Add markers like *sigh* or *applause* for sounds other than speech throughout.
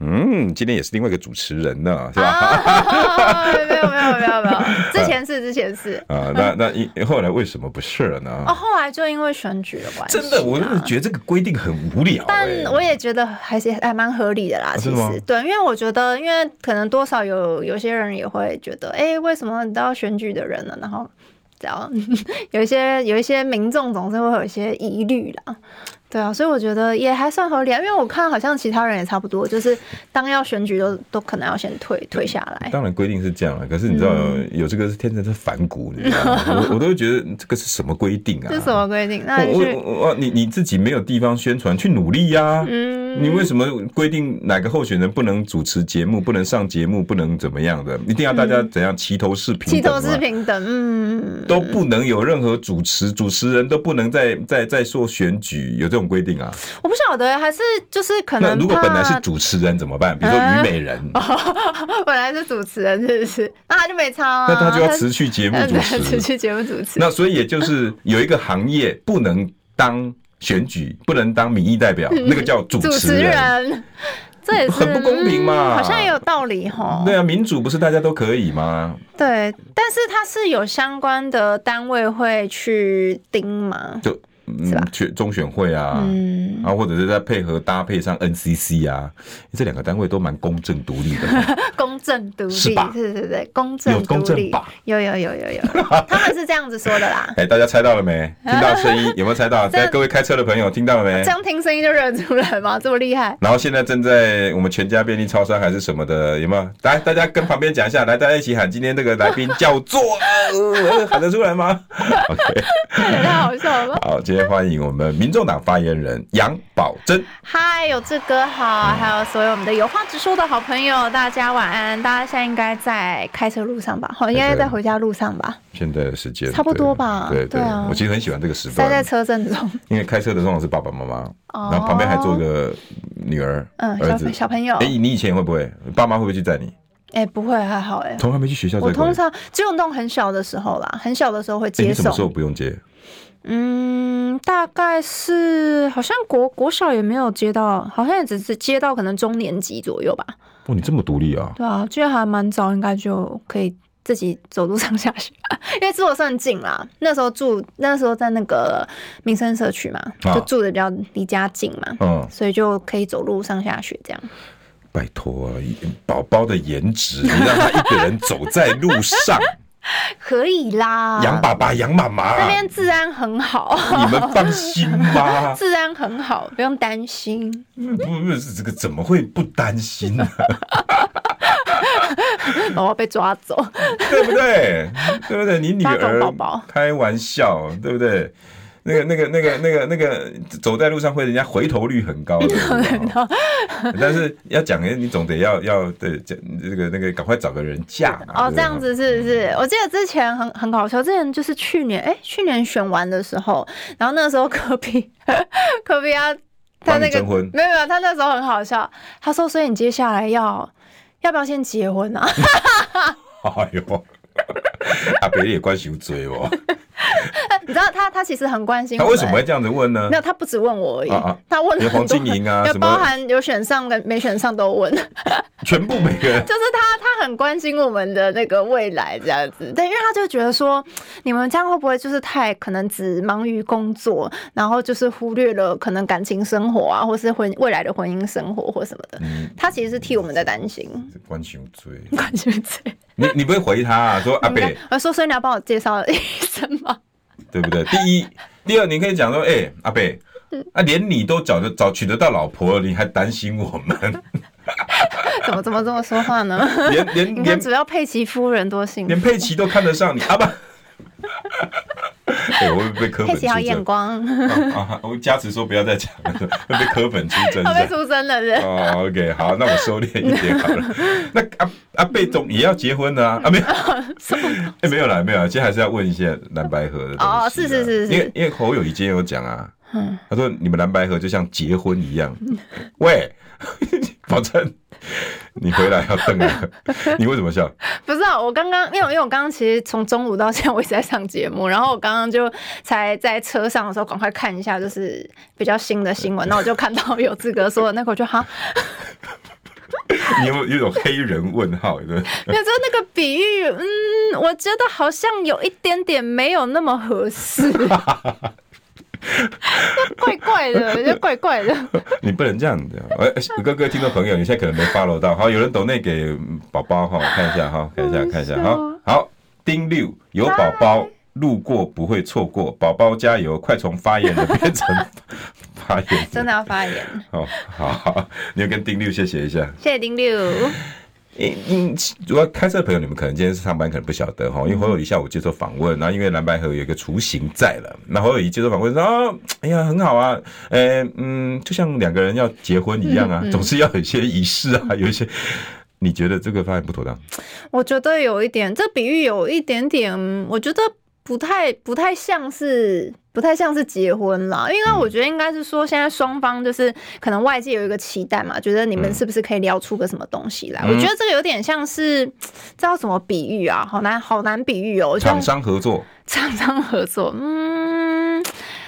嗯，今天也是另外一个主持人呢，是吧？啊、没有没有没有没有，*laughs* 之前是之前是啊。那那因后来为什么不是了呢？哦，后来就因为选举的关系。真的，我真的觉得这个规定很无聊、欸。但我也觉得还是还蛮合理的啦。其实、啊、对，因为我觉得，因为可能多少有有些人也会觉得，哎、欸，为什么你都要选举的人呢？然后。只要 *laughs* 有一些有一些民众总是会有一些疑虑啦，对啊，所以我觉得也还算合理啊，因为我看好像其他人也差不多，就是当要选举都都可能要先退退下来。当然规定是这样了，可是你知道有这个是天生是反骨，你知道吗？我我都会觉得这个是什么规定啊？这是什么规定？那去我我你你自己没有地方宣传，去努力呀、啊。嗯。你为什么规定哪个候选人不能主持节目，不能上节目，不能怎么样的？一定要大家怎样齐头式平等？齐头式平等，嗯，都不能有任何主持，主持人都不能再再再说选举，有这种规定啊？我不晓得，还是就是可能。那如果本来是主持人怎么办？比如说虞美人，*laughs* 本来是主持人，是不是？那他就没差啊？那他就要辞去节目 *laughs* 主持，辞去节目主持。那所以也就是有一个行业不能当。选举不能当民意代表，那个叫主持人，这也是很不公平嘛？好像也有道理哈。对啊，民主不是大家都可以吗？对，但是它是有相关的单位会去盯嘛？就。嗯，选中选会啊，嗯，然后或者是再配合搭配上 NCC 啊，这两个单位都蛮公正独立的，*laughs* 公正独立是吧？对对对，公正独立吧？有有有有有，他们是这样子说的啦。*laughs* 哎，大家猜到了没？听到声音有没有猜到？在各位开车的朋友听到了没？这样听声音就认出来吗？这么厉害？然后现在正在我们全家便利超商还是什么的，有没有？来，大家跟旁边讲一下，*laughs* 来，大家一起喊，今天这个来宾叫做，喊得出来吗？OK，太好笑了。好，今天欢迎我们民众党发言人杨宝珍。嗨，有志哥好，还有所有我们的有话直说的好朋友，大家晚安。大家现在应该在开车路上吧？好，应该在回家路上吧？现在的时间差不多吧？对对啊，我其实很喜欢这个时段。塞在车阵中，因为开车的通常是爸爸妈妈，然后旁边还坐一个女儿、嗯，儿子、小朋友。哎，你以前会不会？爸妈会不会去载你？哎，不会，还好哎。从来没去学校。我通常只有那种很小的时候啦，很小的时候会接送。你什么时候不用接？嗯，大概是好像国国小也没有接到，好像也只是接到可能中年级左右吧。哦，你这么独立啊？对啊，居然还蛮早，应该就可以自己走路上下学，因为住的算近啦。那时候住那时候在那个民生社区嘛，就住的比较离家近嘛，嗯、啊，所以就可以走路上下学这样。拜托啊，宝宝的颜值，你让他一个人走在路上。*laughs* *laughs* 可以啦，杨爸爸、杨妈妈那边治安很好，你们放心吧。*laughs* 治安很好，不用担心。不不是这个怎么会不担心呢？*laughs* 我要被抓走，对不对？对不对？你女儿开玩笑，对不对？那个、那个、那个、那个、那个，走在路上会人家回头率很高的，*laughs* 但是要讲哎，你总得要要对讲这个那个，赶快找个人嫁哦，这样子是不是？我记得之前很很搞笑，之前就是去年哎，去年选完的时候，然后那个时候科比，科比啊，他那个没有没有，他那时候很好笑，他说：“所以你接下来要要不要先结婚啊？” *laughs* 哎呦，*laughs* 阿北也关心追我。你知道他他其实很关心我，他为什么会这样子问呢？没有，他不只问我而已，啊啊他问了黄金莹啊，*laughs* 要包含有选上跟没选上都问，全部每个人。*laughs* 就是他他很关心我们的那个未来这样子，对，因为他就觉得说，你们这样会不会就是太可能只忙于工作，然后就是忽略了可能感情生活啊，或是婚未来的婚姻生活或什么的。嗯，他其实是替我们在担心。关心追关心最，你你不会回他啊？说 *laughs* 阿北，我说所以你要帮我介绍医生吗？对不对？第一，第二，你可以讲说，哎、欸，阿伯，啊，连你都找得找娶得到老婆了，你还担心我们？*laughs* 怎么怎么这么说话呢？连连连主要佩奇夫人多幸福，连佩奇都看得上你啊不？*laughs* 哎，我会被 *laughs* 科粉出征。好眼光。我加持说不要再讲了，*laughs* 会被科粉出征。会被出征了是？哦，OK，好，那我收敛一点好了。那阿阿贝总也要结婚的啊？啊，没有，哎，没有啦，没有啦。今天还是要问一下蓝白河的东西。哦，是是是是。因为因为侯友宜今天有讲啊，他说你们蓝白河就像结婚一样。喂。*laughs* 保证你回来要瞪啊！*laughs* 你为什么笑？不是啊，我刚刚因为因为我刚刚其实从中午到现在我一直在上节目，然后我刚刚就才在车上的时候赶快看一下，就是比较新的新闻，*laughs* 那我就看到有志哥说的那个，我就哈，你有有种黑人问号对？没有，就那个比喻，嗯，我觉得好像有一点点没有那么合适。怪怪的，*laughs* 就怪怪的。你不能这样子。哎，哥哥，听众朋友，你现在可能没 follow 到。好，有人抖内给宝宝哈，看一下哈，看一下，看一下哈。好，丁六有宝宝路过不会错过，宝宝加油，快从发言人变成 *laughs* 发言，真的要发言。好好，你要跟丁六谢谢一下，谢谢丁六。嗯嗯，如果开车的朋友，你们可能今天是上班，可能不晓得哈。因为侯友谊下午接受访问，然后因为蓝白河有一个雏形在了，那侯友谊接受访问说：“哎呀，很好啊，呃，嗯，就像两个人要结婚一样啊，总是要有一些仪式啊，有一些。”你觉得这个发言不妥当？我觉得有一点，这比喻有一点点，我觉得。不太不太像是不太像是结婚啦，因为我觉得应该是说，现在双方就是可能外界有一个期待嘛，觉得你们是不是可以聊出个什么东西来？嗯、我觉得这个有点像是，这叫什么比喻啊？好难好难比喻哦、喔。厂商合作，*laughs* 厂商合作，嗯，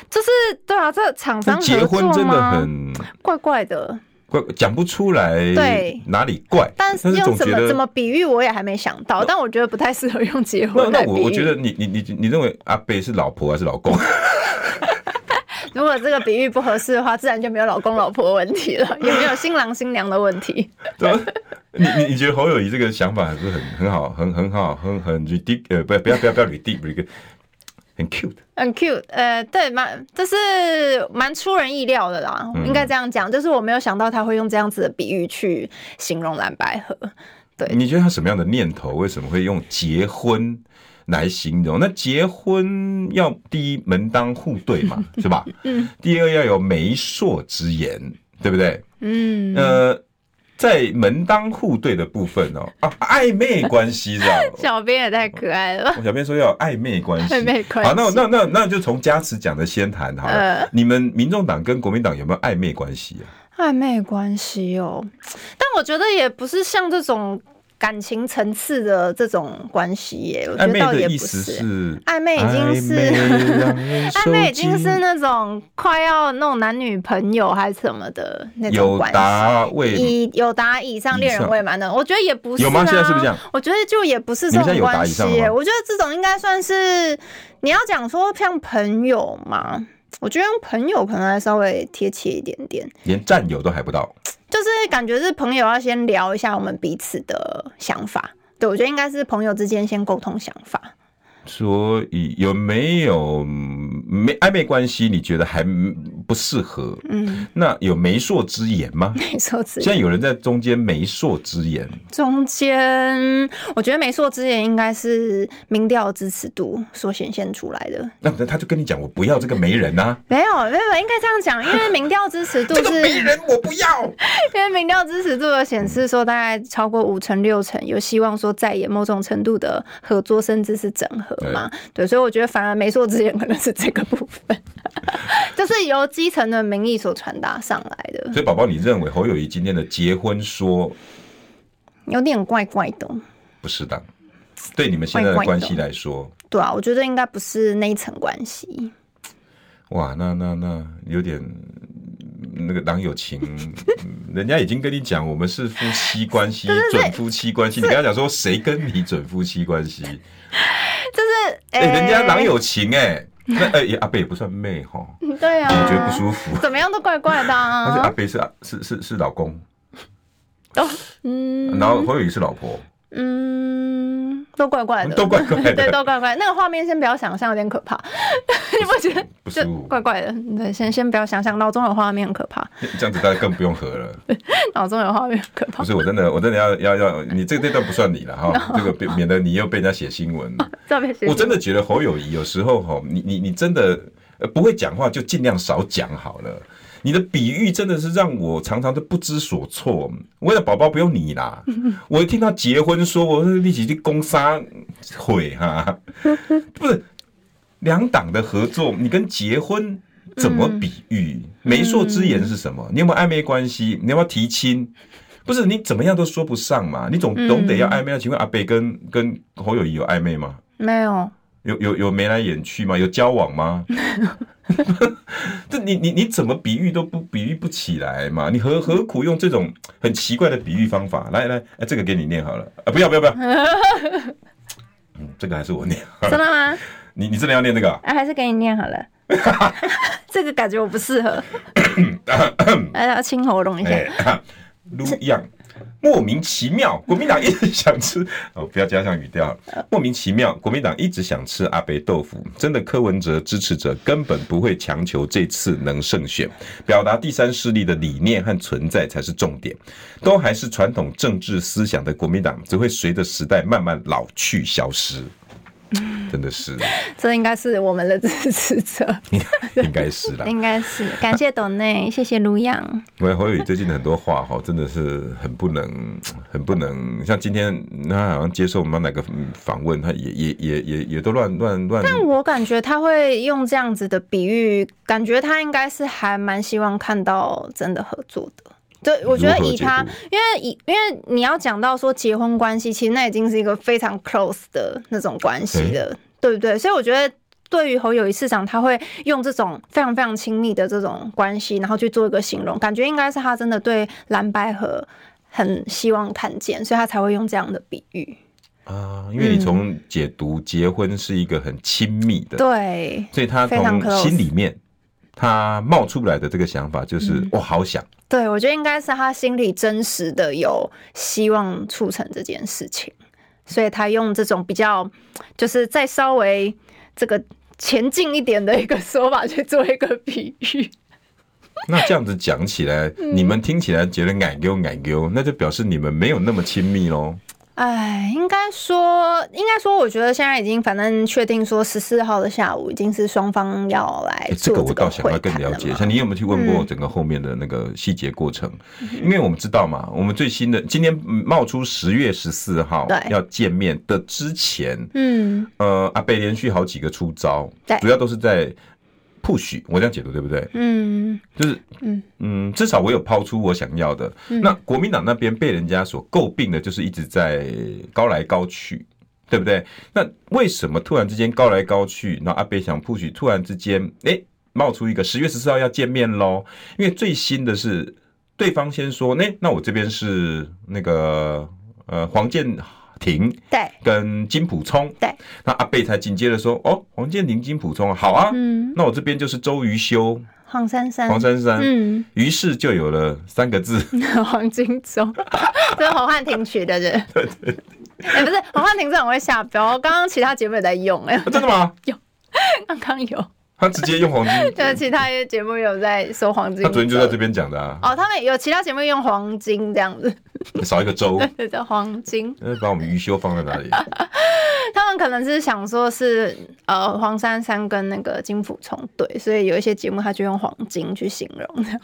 就是对啊，这厂商合作结婚真的很怪怪的。讲不出来，对哪里怪？但是用怎么怎么比喻，我也还没想到。但我觉得不太适合用结婚来比喻。那我我觉得你你你你认为阿贝是老婆还是老公？*laughs* 如果这个比喻不合适的话，自然就没有老公老婆问题了，也没有新郎新娘的问题。*laughs* 对，你你你觉得侯友谊这个想法还是很很好，很很好，很很 ridiculous 呃，不要不要不要不要 ridiculous 很 cute，很 cute，呃，对，蛮，就是蛮出人意料的啦，嗯、应该这样讲，就是我没有想到他会用这样子的比喻去形容蓝白合。对，你觉得他什么样的念头？为什么会用结婚来形容？那结婚要第一门当户对嘛，*laughs* 是吧？嗯。第二要有媒妁之言，对不对？嗯。呃。在门当户对的部分哦，啊，暧昧关系，是吧？小编也太可爱了。小编说要有暧昧关系，暧昧关系。好，那那那那就从加持讲的先谈好了。呃、你们民众党跟国民党有没有暧昧关系啊？暧昧关系哦，但我觉得也不是像这种。感情层次的这种关系耶，我觉得倒也不是暧昧，暧昧已经是暧昧已经是那种快要那种男女朋友还是什么的那种关系，以有达以上恋人未满的，我觉得也不是啊。有吗？现在是不是这样？我觉得就也不是这种关系，我觉得这种应该算是你要讲说像朋友嘛，我觉得用朋友可能还稍微贴切一点点，连战友都还不到。就是感觉是朋友要先聊一下我们彼此的想法，对，我觉得应该是朋友之间先沟通想法。所以有没有没暧昧关系？你觉得还不适合？嗯，那有媒妁之言吗？媒妁之言，现在有人在中间媒妁之言。中间，我觉得媒妁之言应该是民调支持度所显现出来的。那他就跟你讲，我不要这个媒人啊。没有，没有，应该这样讲，因为民调支持度是媒人，我不要。*laughs* 因为民调支持度的显示说，大概超过五成六成有希望说在演某种程度的合作，甚至是整合。嘛，对，所以我觉得反而媒妁之言可能是这个部分，*laughs* 就是由基层的民意所传达上来的。所以，宝宝，你认为侯友谊今天的结婚说有点怪怪的，不适当？对你们现在的关系来说怪怪，对啊，我觉得应该不是那一层关系。哇，那那那有点那个郎有情，人家已经跟你讲，我们是夫妻关系，*laughs* 准夫妻关系，你跟他讲说谁跟你准夫妻关系？*laughs* 就是哎，人家郎有情哎、欸，那哎、欸、阿贝也不算妹哈，对啊，我觉得不舒服，怎么样都怪怪的、啊。但是阿贝是是是是老公，哦，嗯，然后侯友谊是老婆，嗯，都怪怪的，*laughs* 都怪怪的，对，都怪怪。那个画面先不要想象，有点可怕，*laughs* 你不觉得？不是怪怪的，对，先先不要想象，脑中有画面很可怕。*laughs* 这样子大家更不用合了。脑中有画面很可怕。不是，我真的，我真的要要要，你这这段不算你了哈，这个免得你又被人家写新闻。我真的觉得侯友谊有时候哈，你你你真的不会讲话，就尽量少讲好了。你的比喻真的是让我常常都不知所措。我的宝宝不用你啦，*laughs* 我一听到结婚说，我立即去攻杀会哈，不是两党的合作，你跟结婚怎么比喻？媒妁之言是什么？你有没有暧昧关系？你要不要提亲？不是你怎么样都说不上嘛，你总总得要暧昧。请问阿北跟跟侯友谊有暧昧吗？没有。有有有眉来眼去吗？有交往吗？*laughs* 这你你你怎么比喻都不比喻不起来嘛？你何何苦用这种很奇怪的比喻方法？来来，哎，这个给你念好了啊！不要不要不要，*laughs* 嗯，这个还是我念。真的吗？你你真的要念这个？啊，还是给你念好了。*laughs* 这个感觉我不适合。来，要清喉咙一下。*coughs* 卢样。莫名其妙，国民党一直想吃 *laughs* 哦，不要加上语调。莫名其妙，国民党一直想吃阿北豆腐。真的，柯文哲支持者根本不会强求这次能胜选，表达第三势力的理念和存在才是重点。都还是传统政治思想的国民党，只会随着时代慢慢老去消失。*laughs* 真的是，这应该是我们的支持者，*laughs* 应该是啦，应该是感谢董内，谢谢卢阳。因为侯友宜最近的很多话哈，真的是很不能，很不能。像今天他好像接受我们哪个访问，他也也也也也都乱乱乱。但我感觉他会用这样子的比喻，感觉他应该是还蛮希望看到真的合作的。对，我觉得以他，因为以因为你要讲到说结婚关系，其实那已经是一个非常 close 的那种关系了，对不对？所以我觉得对于侯友谊市长，他会用这种非常非常亲密的这种关系，然后去做一个形容，感觉应该是他真的对蓝白合很希望看见，所以他才会用这样的比喻啊。因为你从解读结婚是一个很亲密的，对，所以他从心里面。他冒出来的这个想法就是，嗯、我好想。对，我觉得应该是他心里真实的有希望促成这件事情，所以他用这种比较，就是再稍微这个前进一点的一个说法去做一个比喻。那这样子讲起来，嗯、你们听起来觉得矮丢矮丢，那就表示你们没有那么亲密喽。哎，应该说，应该说，我觉得现在已经反正确定说十四号的下午已经是双方要来做这个我倒想要更了解一下，你有没有去问过整个后面的那个细节过程？嗯、因为我们知道嘛，我们最新的今天冒出十月十四号要见面的之前，嗯，呃，阿贝连续好几个出招，主要都是在。不许我这样解读对不对？嗯，就是嗯嗯，至少我有抛出我想要的。嗯、那国民党那边被人家所诟病的，就是一直在高来高去，对不对？那为什么突然之间高来高去？然后阿北想 push，突然之间哎、欸、冒出一个十月十四号要见面喽？因为最新的是对方先说，那、欸、那我这边是那个呃黄健。庭对，跟金普聪。对，那阿贝才紧接着说：“哦，黄建庭、金普聪好啊，嗯，那我这边就是周瑜修、黄珊珊、黄珊珊，嗯，于是就有了三个字：*laughs* 黄金周，*laughs* 这是黄汉廷取的人，*laughs* 对对，哎，不是黄汉廷，这很会下标，刚刚其他节目也在用，哎，真的吗？有，刚刚有。”他直接用黄金，*laughs* 就其他一些节目有在说黄金。他昨天就在这边讲的啊。哦，他们有其他节目用黄金这样子，少一个州，*laughs* 对，叫黄金。那把我们余修放在哪里？*laughs* 他们可能是想说是呃黄珊珊跟那个金溥聪对，所以有一些节目他就用黄金去形容这样。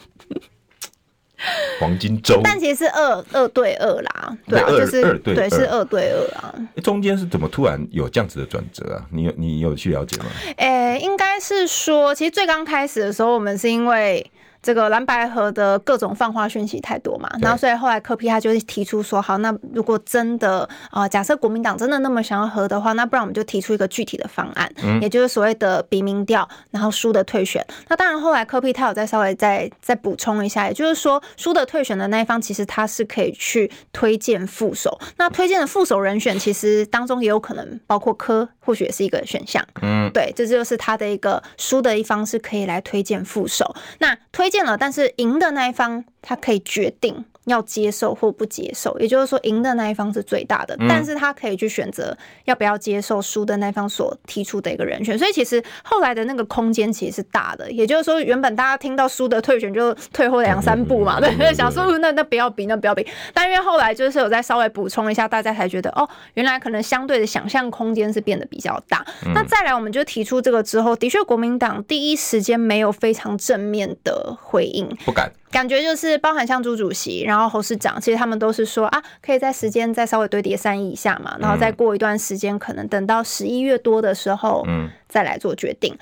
*laughs* 黄金周，但其实是二二对二啦，对啊，就是二对对是二对二啊。中间是怎么突然有这样子的转折啊？你有你有去了解吗？诶，应该是说，其实最刚开始的时候，我们是因为。这个蓝白合的各种放话讯息太多嘛，然后所以后来柯 P 他就提出说，好，那如果真的啊、呃，假设国民党真的那么想要和的话，那不然我们就提出一个具体的方案，嗯、也就是所谓的比民调，然后输的退选。那当然后来柯 P 他有再稍微再再补充一下，也就是说输的退选的那一方，其实他是可以去推荐副手。那推荐的副手人选，其实当中也有可能包括柯，或许也是一个选项。嗯，对，这就是他的一个输的一方是可以来推荐副手。那推。荐了，但是赢的那一方他可以决定要接受或不接受，也就是说，赢的那一方是最大的，但是他可以去选择要不要接受输的那一方所提出的一个人选。所以其实后来的那个空间其实是大的，也就是说，原本大家听到输的退选就退后两三步嘛，对，想说那那不要比，那不要比。但因为后来就是有再稍微补充一下，大家才觉得哦，原来可能相对的想象空间是变得比较大。那再来，我们就提出这个之后，的确国民党第一时间没有非常正面的回应，不敢。感觉就是包含像朱主席，然后侯市长，其实他们都是说啊，可以在时间再稍微堆叠三亿一下嘛，然后再过一段时间，可能等到十一月多的时候，嗯，再来做决定。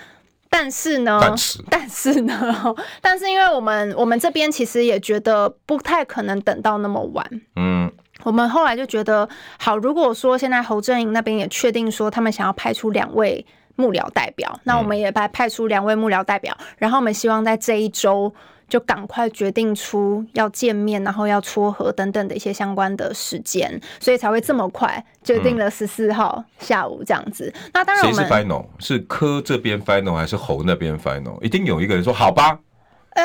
但是呢，但是，但是呢，但是因为我们我们这边其实也觉得不太可能等到那么晚，嗯，我们后来就觉得，好，如果说现在侯正营那边也确定说他们想要派出两位幕僚代表，那我们也派派出两位幕僚代表，然后我们希望在这一周。就赶快决定出要见面，然后要撮合等等的一些相关的时间，所以才会这么快决定了十四号下午这样子。嗯、那当然，谁是 final？是柯这边 final 还是侯那边 final？一定有一个人说好吧。呃，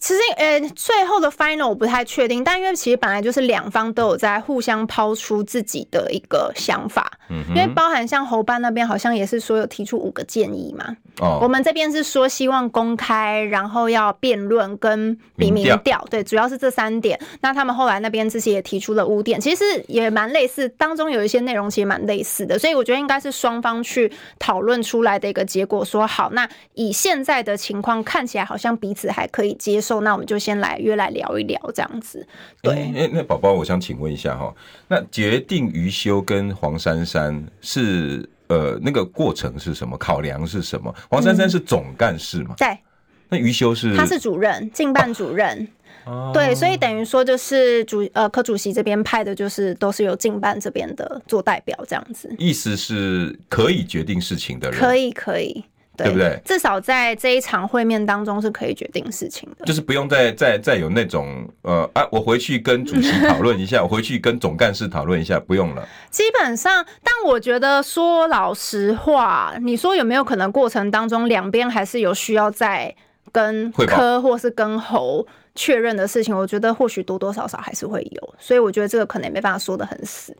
其实呃，最后的 final 我不太确定，但因为其实本来就是两方都有在互相抛出自己的一个想法，嗯，因为包含像侯办那边好像也是说有提出五个建议嘛，哦，我们这边是说希望公开，然后要辩论跟比民调，对，主要是这三点。那他们后来那边自己也提出了五点，其实也蛮类似，当中有一些内容其实蛮类似的，所以我觉得应该是双方去讨论出来的一个结果。说好，那以现在的情况看起来好像彼此。还可以接受，那我们就先来约来聊一聊这样子。对，欸欸、那宝宝，我想请问一下哈，那决定余修跟黄珊珊是呃那个过程是什么？考量是什么？黄珊珊是总干事嘛？对、嗯，那余修是他是主任，进办主任。哦、*laughs* 对，所以等于说就是主呃科主席这边派的，就是都是由进办这边的做代表这样子。意思是可以决定事情的人，可以可以。对，对不对？至少在这一场会面当中是可以决定事情的，就是不用再再再有那种呃啊，我回去跟主席讨论一下，*laughs* 我回去跟总干事讨论一下，不用了。基本上，但我觉得说老实话，你说有没有可能过程当中两边还是有需要再跟科或是跟侯确认的事情？我觉得或许多多少少还是会有，所以我觉得这个可能也没办法说的很死。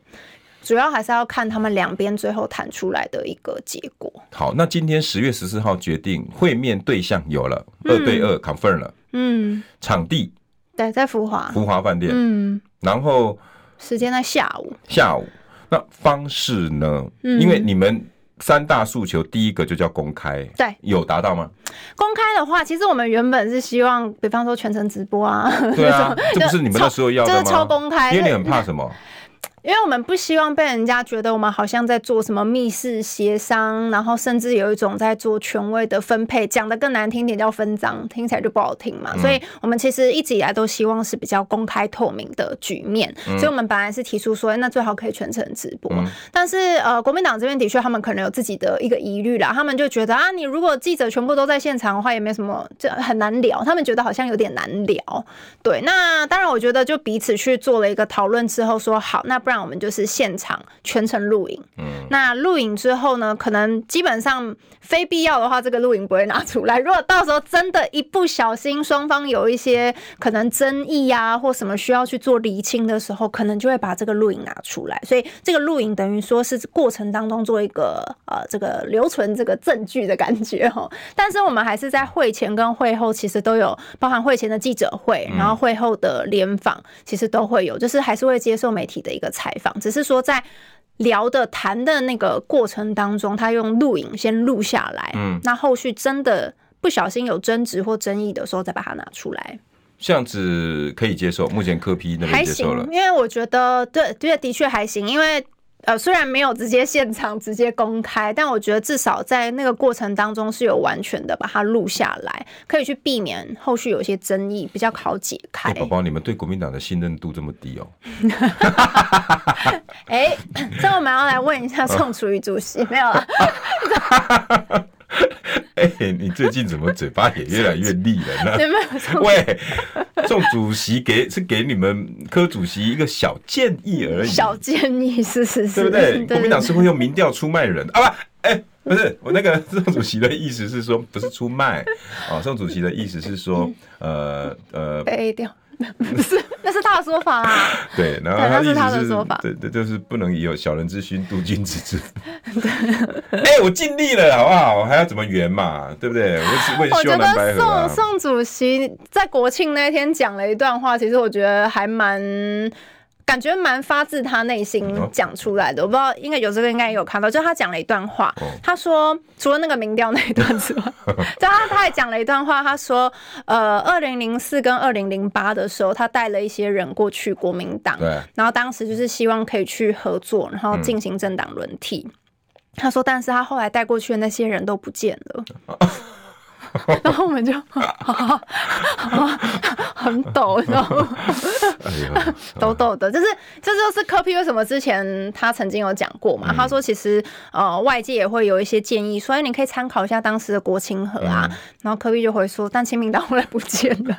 主要还是要看他们两边最后谈出来的一个结果。好，那今天十月十四号决定会面对象有了，二对二 confirm 了。嗯，场地对，在福华福华饭店。嗯，然后时间在下午。下午，那方式呢？因为你们三大诉求，第一个就叫公开，对，有达到吗？公开的话，其实我们原本是希望，比方说全程直播啊，对啊，*laughs* 这不是你们那时候要的吗？就是超公开，因为你很怕什么？因为我们不希望被人家觉得我们好像在做什么密室协商，然后甚至有一种在做权威的分配，讲的更难听点叫分赃，听起来就不好听嘛。所以我们其实一直以来都希望是比较公开透明的局面。所以我们本来是提出说，那最好可以全程直播。但是呃，国民党这边的确他们可能有自己的一个疑虑啦，他们就觉得啊，你如果记者全部都在现场的话，也没什么，这很难聊。他们觉得好像有点难聊。对，那当然我觉得就彼此去做了一个讨论之后说好，那不。不然我们就是现场全程录影。嗯，那录影之后呢，可能基本上非必要的话，这个录影不会拿出来。如果到时候真的一不小心，双方有一些可能争议呀、啊，或什么需要去做厘清的时候，可能就会把这个录影拿出来。所以这个录影等于说是过程当中做一个呃这个留存这个证据的感觉哈。但是我们还是在会前跟会后，其实都有包含会前的记者会，然后会后的联访，其实都会有，就是还是会接受媒体的一个。采访只是说在聊的谈的那个过程当中，他用录影先录下来，嗯，那后续真的不小心有争执或争议的时候，再把它拿出来，这样子可以接受。目前科批那边接受了，因为我觉得对对的确还行，因为。呃，虽然没有直接现场直接公开，但我觉得至少在那个过程当中是有完全的把它录下来，可以去避免后续有些争议，比较好解开。宝宝，你们对国民党的信任度这么低哦？*laughs* 哎，*coughs* 这我们要来问一下宋楚瑜主席，没有了。*laughs* *laughs* 哎、欸，你最近怎么嘴巴也越来越利了呢？喂，宋主席给是给你们柯主席一个小建议而已。小建议是是是，对不对？国民党是会用民调出卖人啊？不，哎，不是，我那个 *laughs* 宋主席的意思是说，不是出卖哦。宋主席的意思是说，呃呃，被 A 掉。不是，那是他的说法啊。*laughs* 对，然后他那是他的说法。对对，就是不能以有小人之心度君子之腹。*laughs* 哎，我尽力了，好不好？我还要怎么圆嘛？对不对？我我也希望蓝白合啊。我觉得宋宋主席在国庆那天讲了一段话，其实我觉得还蛮。感觉蛮发自他内心讲出来的，我不知道，应该有这个应该也有看到，就他讲了一段话，他说除了那个民调那一段之外，*laughs* 就他他还讲了一段话，他说，呃，二零零四跟二零零八的时候，他带了一些人过去国民党，然后当时就是希望可以去合作，然后进行政党轮替。他说，但是他后来带过去的那些人都不见了。*laughs* *laughs* 然后我们就 *laughs* 很抖，你知道吗？*laughs* 抖抖的，就是这就是科比为什么之前他曾经有讲过嘛？他说其实呃外界也会有一些建议，所以你可以参考一下当时的国清河啊。然后科比就会说，但清明党后来不见了。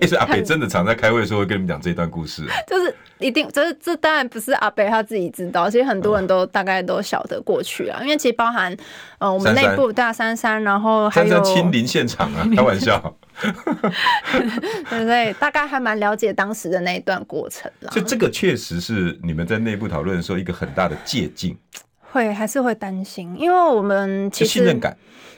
哎，是阿北真的常在开会的时候会跟你们讲这一段故事，就是一定，这是这当然不是阿北他自己知道，其实很多人都大概都晓得过去啊，因为其实包含呃我们内部大三三，然后还有。亲临现场啊，*laughs* 开玩笑。对 *laughs* 对，大概还蛮了解当时的那一段过程了。就这个确实是你们在内部讨论的时候一个很大的借镜。会还是会担心，因为我们其实信任感。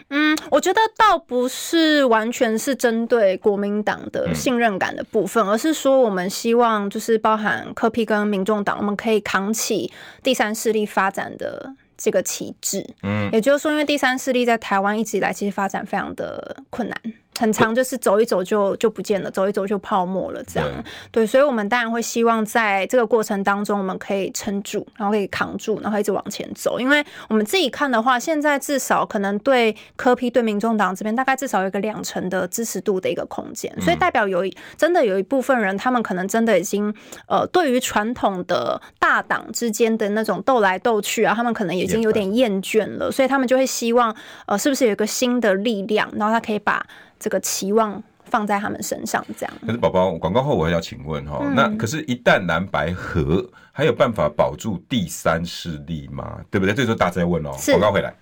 嗯，我觉得倒不是完全是针对国民党的信任感的部分，而是说我们希望就是包含柯 P 跟民众党，我们可以扛起第三势力发展的。这个旗帜，嗯，也就是说，因为第三势力在台湾一直以来其实发展非常的困难。很长，就是走一走就就不见了，走一走就泡沫了，这样对，对，所以，我们当然会希望在这个过程当中，我们可以撑住，然后可以扛住，然后一直往前走。因为我们自己看的话，现在至少可能对柯批对民众党这边，大概至少有一个两成的支持度的一个空间，所以代表有真的有一部分人，他们可能真的已经呃，对于传统的大党之间的那种斗来斗去啊，他们可能已经有点厌倦了，所以他们就会希望呃，是不是有一个新的力量，然后他可以把。这个期望放在他们身上，这样。可是宝宝，广告后我还要请问哈，那可是，一旦蓝白合，还有办法保住第三势力吗？对不对？这时候大家在问哦。广告回来，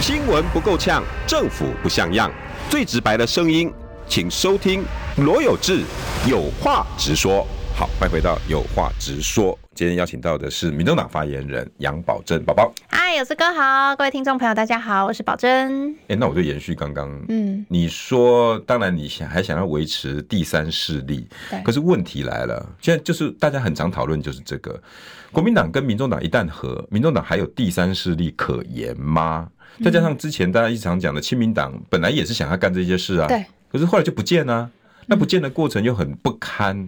新闻不够呛，政府不像样，最直白的声音，请收听罗有志有话直说。好，欢迎回到有话直说。今天邀请到的是民众党发言人杨宝珍宝宝。嗨，有志哥好，各位听众朋友大家好，我是宝珍。哎，那我就延续刚刚，嗯，你说，当然你想还想要维持第三势力，对。可是问题来了，现在就是大家很常讨论就是这个，国民党跟民众党一旦和，民众党还有第三势力可言吗？再加上之前大家一直常讲的亲民党本来也是想要干这些事啊，对。可是后来就不见了。那不见的过程又很不堪，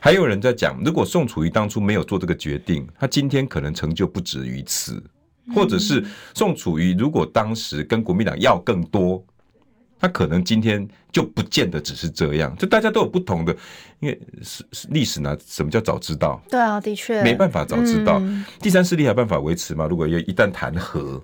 还有人在讲，如果宋楚瑜当初没有做这个决定，他今天可能成就不止于此，或者是宋楚瑜如果当时跟国民党要更多，他可能今天就不见得只是这样，就大家都有不同的。因为是历史呢，什么叫早知道？对啊，的确没办法早知道。嗯、第三势力还有办法维持吗？如果要一旦谈和，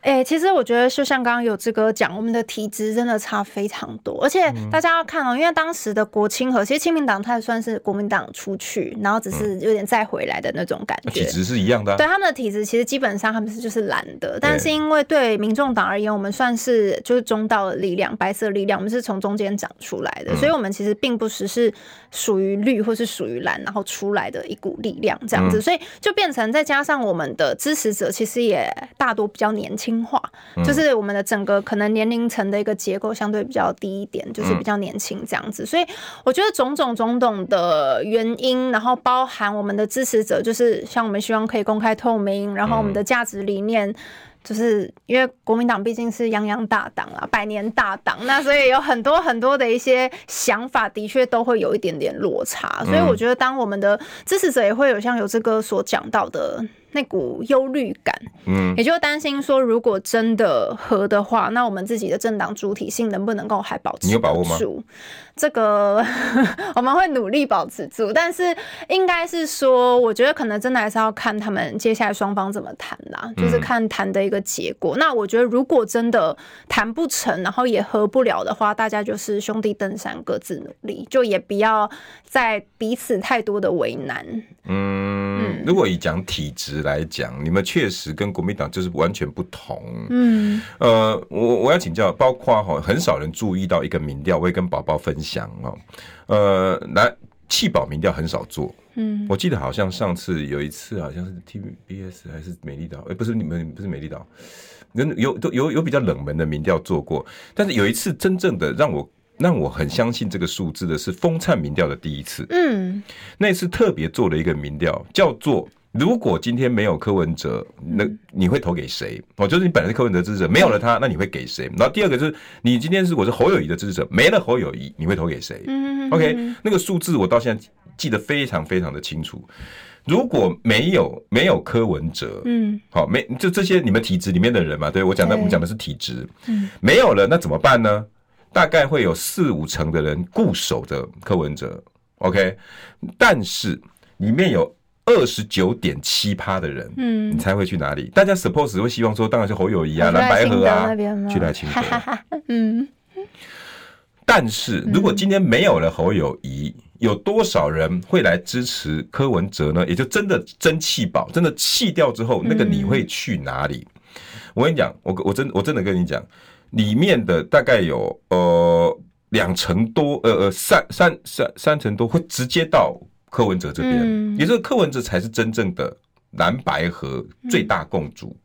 哎、欸，其实我觉得就像刚刚有志哥讲，我们的体质真的差非常多。而且大家要看哦、喔，因为当时的国清和，其实亲民党它也算是国民党出去，然后只是有点再回来的那种感觉。体质是一样的、啊。对他们的体质，其实基本上他们是就是蓝的，但是因为对民众党而言，我们算是就是中道的力量，白色力量，我们是从中间长出来的，所以我们其实并不只是。属于绿或是属于蓝，然后出来的一股力量这样子，嗯、所以就变成再加上我们的支持者其实也大多比较年轻化，嗯、就是我们的整个可能年龄层的一个结构相对比较低一点，就是比较年轻这样子，所以我觉得种种种种的原因，然后包含我们的支持者，就是像我们希望可以公开透明，然后我们的价值理念。就是因为国民党毕竟是泱泱大党啊，百年大党，那所以有很多很多的一些想法，的确都会有一点点落差。所以我觉得，当我们的支持者也会有像有志哥所讲到的那股忧虑感，嗯，也就担心说，如果真的和的话，那我们自己的政党主体性能不能够还保持住？你有把握吗？这个 *laughs* 我们会努力保持住，但是应该是说，我觉得可能真的还是要看他们接下来双方怎么谈啦，就是看谈的一个结果。那我觉得如果真的谈不成，然后也和不了的话，大家就是兄弟登山各自努力，就也不要在彼此太多的为难。嗯，如果以讲体质来讲，你们确实跟国民党就是完全不同。嗯，呃，我我要请教，包括哈，很少人注意到一个民调，我会跟宝宝分享哦。呃，来弃保民调很少做。嗯，我记得好像上次有一次，好像是 TVBS 还是美丽岛，哎，不是你们，不是美丽岛，有有有有比较冷门的民调做过，但是有一次真正的让我让我很相信这个数字的是风灿民调的第一次。嗯，那次特别做了一个民调，叫做如果今天没有柯文哲，那你会投给谁？哦，就是你本来是柯文哲支持者，没有了他，那你会给谁？然后第二个就是你今天是我是侯友谊的支持者，没了侯友谊，你会投给谁？嗯，OK，那个数字我到现在。记得非常非常的清楚，如果没有没有柯文哲，嗯，好，没就这些你们体制里面的人嘛，对我讲的我讲的是体制，嗯，没有了那怎么办呢？大概会有四五成的人固守着柯文哲，OK，但是里面有二十九点七趴的人，嗯，你猜会去哪里？大家 suppose 会希望说，当然是侯友谊啊、蓝白河啊，去赖清德，嗯，但是如果今天没有了侯友宜。有多少人会来支持柯文哲呢？也就真的真弃保，真的弃掉之后，那个你会去哪里？我跟你讲，我我真我真的跟你讲，里面的大概有呃两成多，呃呃三三三三成多会直接到柯文哲这边，也就是柯文哲才是真正的蓝白和最大共主，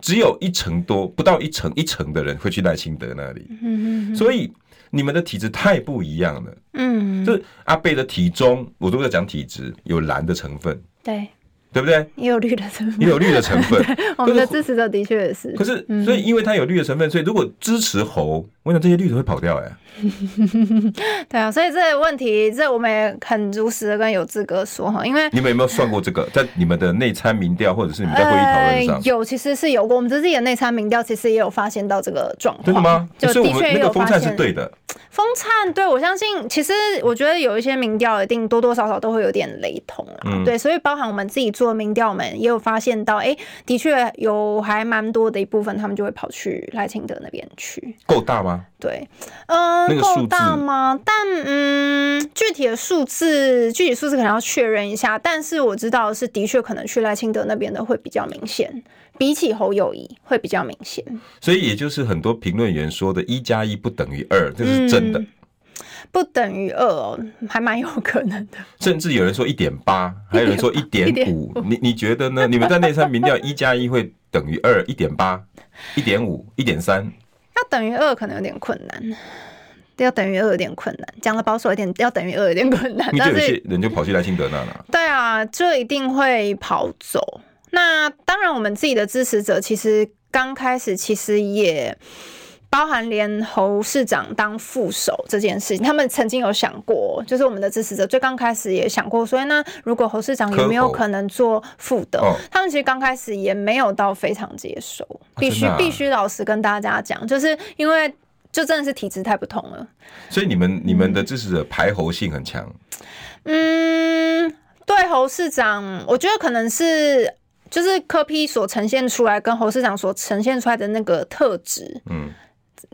只有一成多，不到一成一成的人会去赖清德那里，嗯所以。你们的体质太不一样了，嗯，就是阿贝的体中，我都在讲体质，有蓝的成分，对。对不对？也有绿的成分，也有绿的成分。*laughs* 我们的支持者的确也是。可是，所以因为它有绿的成分，所以如果支持侯，我想这些绿的会跑掉哎。*laughs* 对啊，所以这个问题，这我们也很如实的跟有资格说哈，因为你们有没有算过这个，在你们的内参民调或者是你们在会议讨论上？有，其实是有过。我们自己的内参民调其实也有发现到这个状况。真的吗？就的确有发现。风灿是对的。风灿，对，我相信，其实我觉得有一些民调一定多多少少都会有点雷同啊。对，所以包含我们自己做。做民调，我们也有发现到，哎、欸，的确有还蛮多的一部分，他们就会跑去赖清德那边去。够大吗？对，嗯、呃，够大吗？但嗯，具体的数字，具体数字可能要确认一下。但是我知道是的确可能去赖清德那边的会比较明显，比起侯友谊会比较明显。所以也就是很多评论员说的“一加一不等于二”，这是真的。嗯不等于二哦，还蛮有可能的。甚至有人说一点八，还有人说一点五。你你觉得呢？你们在内参民调一加一会等于二？一点八、一点五、一点三？要等于二可能有点困难。要等于二有点困难，讲的保守一点，要等于二有点困难。但些人就跑去莱辛德那了。对啊，就一定会跑走。那当然，我们自己的支持者其实刚开始其实也。包含连侯市长当副手这件事情，他们曾经有想过，就是我们的支持者最刚开始也想过，所以呢，如果侯市长有没有可能做副的？他们其实刚开始也没有到非常接受，必须必须老实跟大家讲，就是因为就真的是体质太不同了。所以你们你们的支持者排侯性很强。嗯，对侯市长，我觉得可能是就是柯批所呈现出来跟侯市长所呈现出来的那个特质，嗯。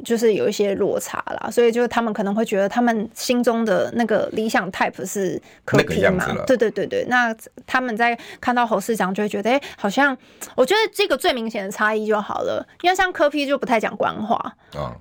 就是有一些落差啦，所以就是他们可能会觉得他们心中的那个理想 type 是柯 P 嘛？对对对对，那他们在看到侯市长就会觉得，哎、欸，好像我觉得这个最明显的差异就好了，因为像柯批就不太讲官话，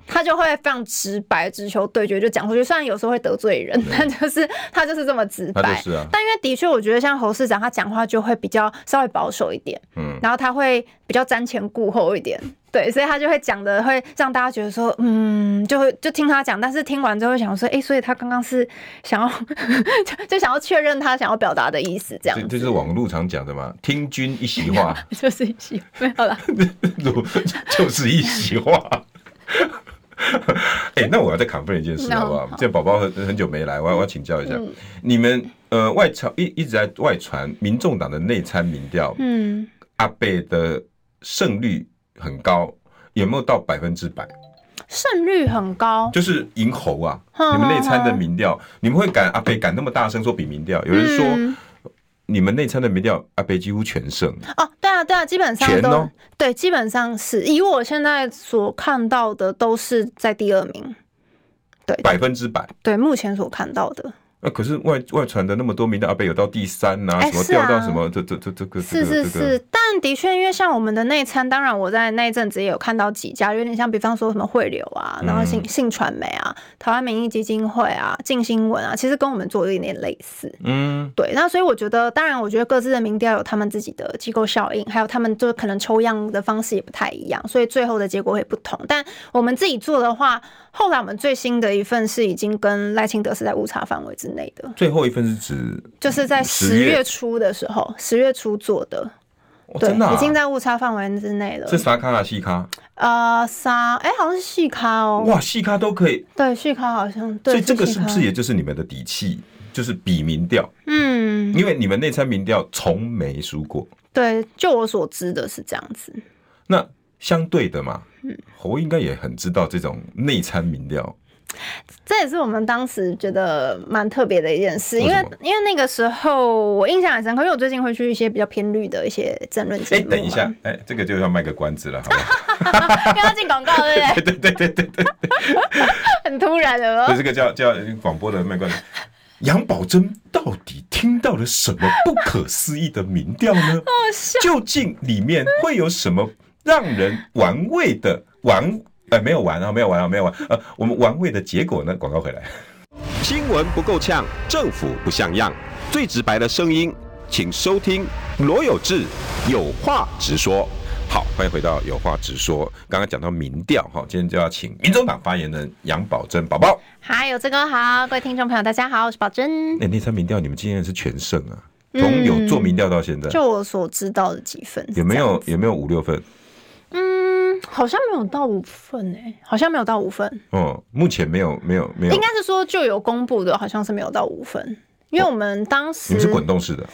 他就会非常直白、直球对决就讲出去，虽然有时候会得罪人，但就是他就是这么直白。但因为的确，我觉得像侯市长他讲话就会比较稍微保守一点，嗯，然后他会比较瞻前顾后一点。对，所以他就会讲的，会让大家觉得说，嗯，就会就听他讲，但是听完之后想说，哎、欸，所以他刚刚是想要就，*laughs* 就想要确认他想要表达的意思，这样。这是网络常讲的嘛，听君一席话，*laughs* 就是一席，没有啦，*laughs* 就是一席话。哎、欸，那我要再 confirm 一件事好不好？这宝宝很很久没来，我要我要请教一下，嗯、你们呃外传一一直在外传，民众党的内参民调，嗯，阿贝的胜率。很高，有没有到百分之百？胜率很高，就是赢猴啊！你们内参的民调，你们会敢阿北敢那么大声说比民调？有人说，嗯、你们内参的民调，阿北几乎全胜。哦，对啊，对啊，基本上都全、哦、对，基本上是以我现在所看到的，都是在第二名。对，百分之百。对，目前所看到的。那可是外外传的那么多民调，阿贝有到第三呐、啊，什么掉到什么，这这这这个是是是，但的确，因为像我们的内参，当然我在那一阵子也有看到几家，有点像，比方说什么汇流啊，然后信信传媒啊，台湾民意基金会啊，静新闻啊，其实跟我们做的有点类似。嗯，对。那所以我觉得，当然，我觉得各自的民调有他们自己的机构效应，还有他们就可能抽样的方式也不太一样，所以最后的结果会不同。但我们自己做的话，后来我们最新的一份是已经跟赖清德是在误差范围之内的。最后一份是指就是在十月初的时候，十月初做的，对，已经在误差范围之内了。是啥咖啊？细咖？呃，啥？哎，好像是细咖哦。哇，细咖都可以。对，细咖好像。对，所以这个是不是也就是你们的底气？就是比民调。嗯，因为你们内参民调从没输过。对，就我所知的是这样子。那相对的嘛，我应该也很知道这种内参民调。这也是我们当时觉得蛮特别的一件事，因为因为那个时候我印象很深刻，因为我最近会去一些比较偏绿的一些政论节目。哎，等一下，哎，这个就要卖个关子了，好不好？*laughs* 要进广告，对不对？对对对对对对，很突然的吗？这个叫叫广播的卖关子。杨宝珍到底听到了什么不可思议的民调呢？*laughs* 究竟里面会有什么让人玩味的玩？哎、欸，没有完啊，没有完啊，没有完。呃，我们玩味的结果呢？广告回来。新闻不够呛，政府不像样，最直白的声音，请收听罗有志有话直说。好，欢迎回到有话直说。刚刚讲到民调，哈，今天就要请民众党发言人杨宝珍宝宝。嗨，有志哥好，各位听众朋友大家好，我是宝珍。那那场民调，你们今天是全胜啊？从有做民调到现在，就我所知道的几份，有没有有没有五六份？嗯，好像没有到五份诶、好像没有到五份。哦，目前没有，没有，没有。应该是说就有公布的，好像是没有到五份，因为我们当时、你是滚动式的。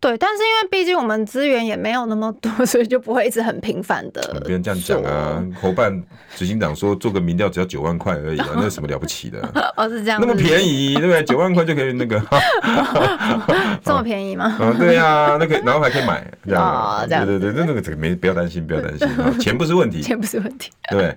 对，但是因为毕竟我们资源也没有那么多，*laughs* 所以就不会一直很频繁的。别人这样讲啊，侯办执行长说做个民调只要九万块而已啊，那有什么了不起的？*laughs* 哦，是这样，那么便宜，对不对？九万块就可以那个，*laughs* 这么便宜吗？啊，对呀，那个然后还可以买，这样，对对对，那那个这个没不要担心，不要担心，钱不是问题，钱不是问题，对。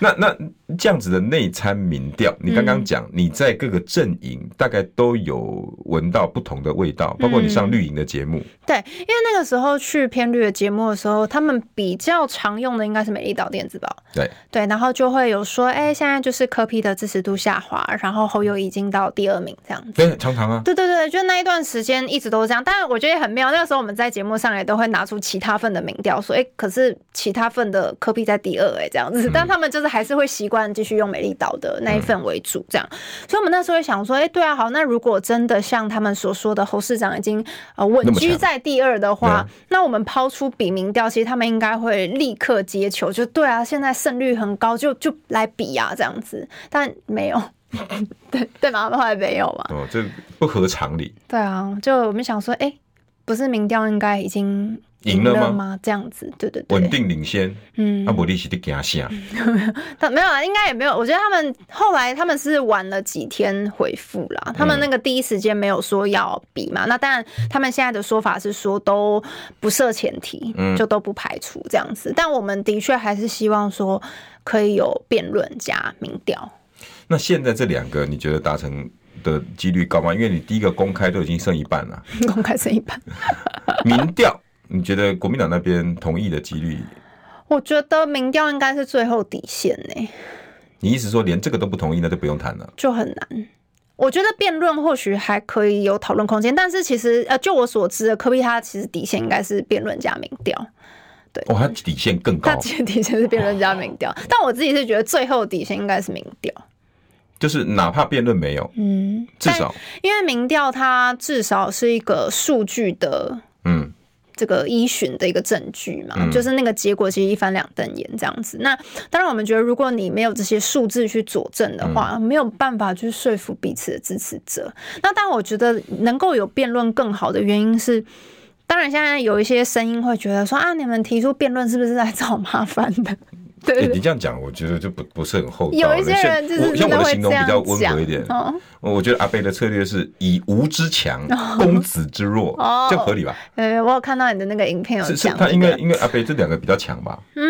那那这样子的内参民调，你刚刚讲你在各个阵营大概都有闻到不同的味道，包括你上绿营的节目。嗯。对，因为那个时候去偏绿的节目的时候，他们比较常用的应该是美丽岛电子报。对对，然后就会有说，哎、欸，现在就是柯 P 的支持度下滑，然后侯友已经到第二名这样子。对，常常啊。对对对，就那一段时间一直都是这样。但是我觉得也很妙，那个时候我们在节目上也都会拿出其他份的民调，说，哎、欸，可是其他份的柯 P 在第二，哎，这样子。但他们就是还是会习惯继续用美丽岛的那一份为主，这样。所以我们那时候会想说，哎、欸，对啊，好，那如果真的像他们所说的，侯市长已经呃稳居在第二的话，那，我们抛出比民调，其实他们应该会立刻接球，就对啊，现在胜率很高，就就来比啊，这样子。但没有，*laughs* 对对吗？后来没有嘛？哦，这不合常理。对啊，就我们想说，哎、欸，不是民调应该已经。赢了吗？这样子，对对对，稳定领先。嗯，阿伯利是的惊吓。*laughs* 他没有啊，应该也没有。我觉得他们后来他们是晚了几天回复啦。他们那个第一时间没有说要比嘛。那当然，他们现在的说法是说都不设前提，嗯就都不排除这样子。但我们的确还是希望说可以有辩论加民调。那现在这两个，你觉得达成的几率高吗？因为你第一个公开都已经剩一半了，*laughs* 公开剩一半，*laughs* 民调。你觉得国民党那边同意的几率？我觉得民调应该是最后底线呢。你意思说连这个都不同意，那就不用谈了，就很难。我觉得辩论或许还可以有讨论空间，但是其实呃，就我所知的，柯 P 他其实底线应该是辩论加民调。对，哦，他底线更高，他底线是辩论加民调，但我自己是觉得最后底线应该是民调，就是哪怕辩论没有，嗯，至少因为民调它至少是一个数据的，嗯。这个依循的一个证据嘛，就是那个结果其实一翻两瞪眼这样子。那当然，我们觉得如果你没有这些数字去佐证的话，没有办法去说服彼此的支持者。那当然，我觉得能够有辩论更好的原因是，当然现在有一些声音会觉得说啊，你们提出辩论是不是在找麻烦的？*laughs* 对，对，欸、你这样讲，我觉得就不不是很厚道。有一些人就是像我的形容比较温和一点。哦，我觉得阿贝的策略是以无之强攻子之弱，哦，这样合理吧？呃，我有看到你的那个影片有讲，是是他应该因为阿贝这两个比较强吧？嗯，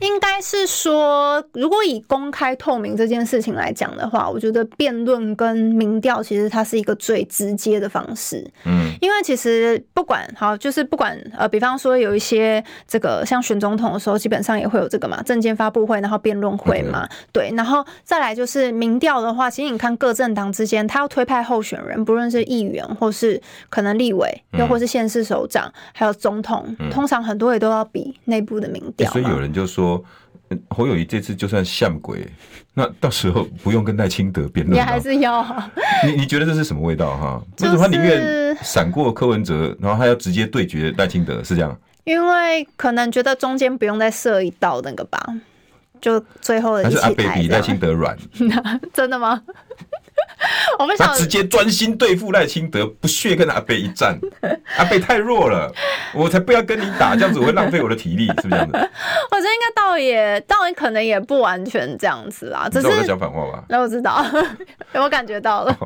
应应该是说，如果以公开透明这件事情来讲的话，我觉得辩论跟民调其实它是一个最直接的方式。嗯，因为其实不管好，就是不管呃，比方说有一些这个像选总统的时候，基本上也会有这个嘛，政见发布会，然后辩论会嘛，嗯、对，然后再来就是民调的话，其实你看各政党之间，他要推派候选人，不论是议员或是可能立委，又或是县市首长，还有总统，通常很多也都要比内部的民调、欸。所以有人就说。侯友谊这次就算像鬼，*laughs* 那到时候不用跟赖清德辩论，也还是要。*laughs* 你你觉得这是什么味道哈？为什么他宁愿闪过柯文哲，然后他要直接对决赖清德？是这样？因为可能觉得中间不用再设一道那个吧，就最后的还是阿北比赖清德软？*laughs* 真的吗？*laughs* 我们想直接专心对付赖清德，不屑跟阿北一战。*laughs* 阿北太弱了，我才不要跟你打，这样子我会浪费我的体力，是不是这样子？*laughs* 我觉得应该倒也，倒也可能也不完全这样子啊。只是我在讲反话吧？那我知道，我感觉到了。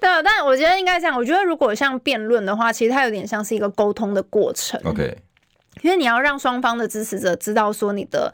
对啊，但我觉得应该这样。我觉得如果像辩论的话，其实它有点像是一个沟通的过程。OK，因为你要让双方的支持者知道说你的。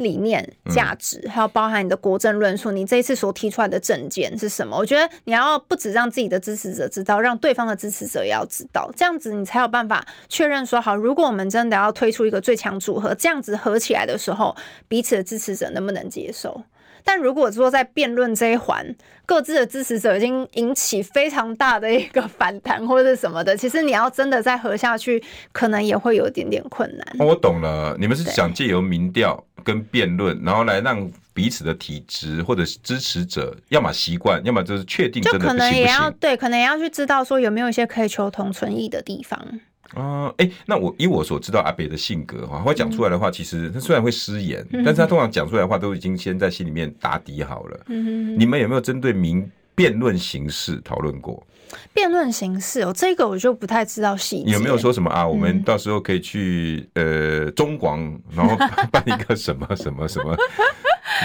理念、价值，还有包含你的国政论述，你这一次所提出来的政见是什么？我觉得你要不止让自己的支持者知道，让对方的支持者也要知道，这样子你才有办法确认说，好，如果我们真的要推出一个最强组合，这样子合起来的时候，彼此的支持者能不能接受？但如果说在辩论这一环，各自的支持者已经引起非常大的一个反弹或者是什么的，*laughs* 其实你要真的再合下去，可能也会有一点点困难。我懂了，你们是想借由民调跟辩论，然后来让彼此的体质或者是支持者，要么习惯，要么就是确定真的行行，就可能也要对，可能也要去知道说有没有一些可以求同存异的地方。啊，哎、欸，那我以我所知道阿北的性格哈，他讲出来的话，其实他虽然会失言，嗯、但是他通常讲出来的话都已经先在心里面打底好了。嗯，你们有没有针对民辩论形式讨论过？辩论形式哦，这个我就不太知道细节。有没有说什么啊？我们到时候可以去呃中广，然后办一个什么什么什么。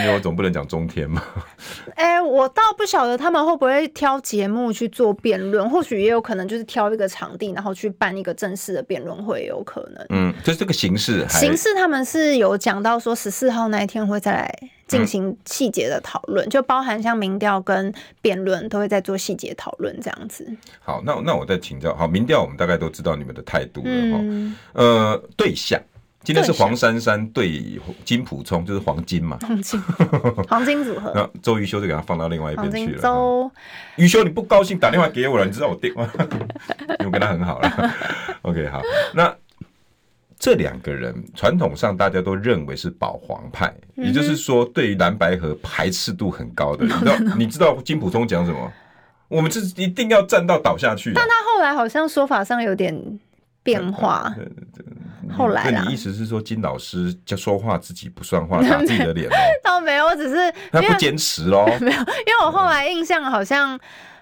因为我总不能讲中天嘛。*laughs* 哎、欸，我倒不晓得他们会不会挑节目去做辩论，或许也有可能就是挑一个场地，然后去办一个正式的辩论会，有可能。嗯，就是这个形式。形式他们是有讲到说十四号那一天会再来进行细节的讨论，嗯、就包含像民调跟辩论都会在做细节讨论这样子。好，那那我再请教，好，民调我们大概都知道你们的态度了哈。嗯、呃，对象。今天是黄珊珊对金普聪，就是黄金嘛，黄金 *laughs* 黄金组合。那周瑜修就给他放到另外一边去了。周瑜修，你不高兴打电话给我了，你知道我电话，*laughs* 因为我跟他很好了。OK，好，那这两个人传统上大家都认为是保皇派，也就是说对于蓝白河排斥度很高的。你知道你知道金普聪讲什么？我们是一定要站到倒下去。但他后来好像说法上有点变化。对对对。后来，那你意思是说金老师就说话自己不算话，打自己的脸？*laughs* 倒没有，我只是他不坚持喽。*laughs* 没有，因为我后来印象好像。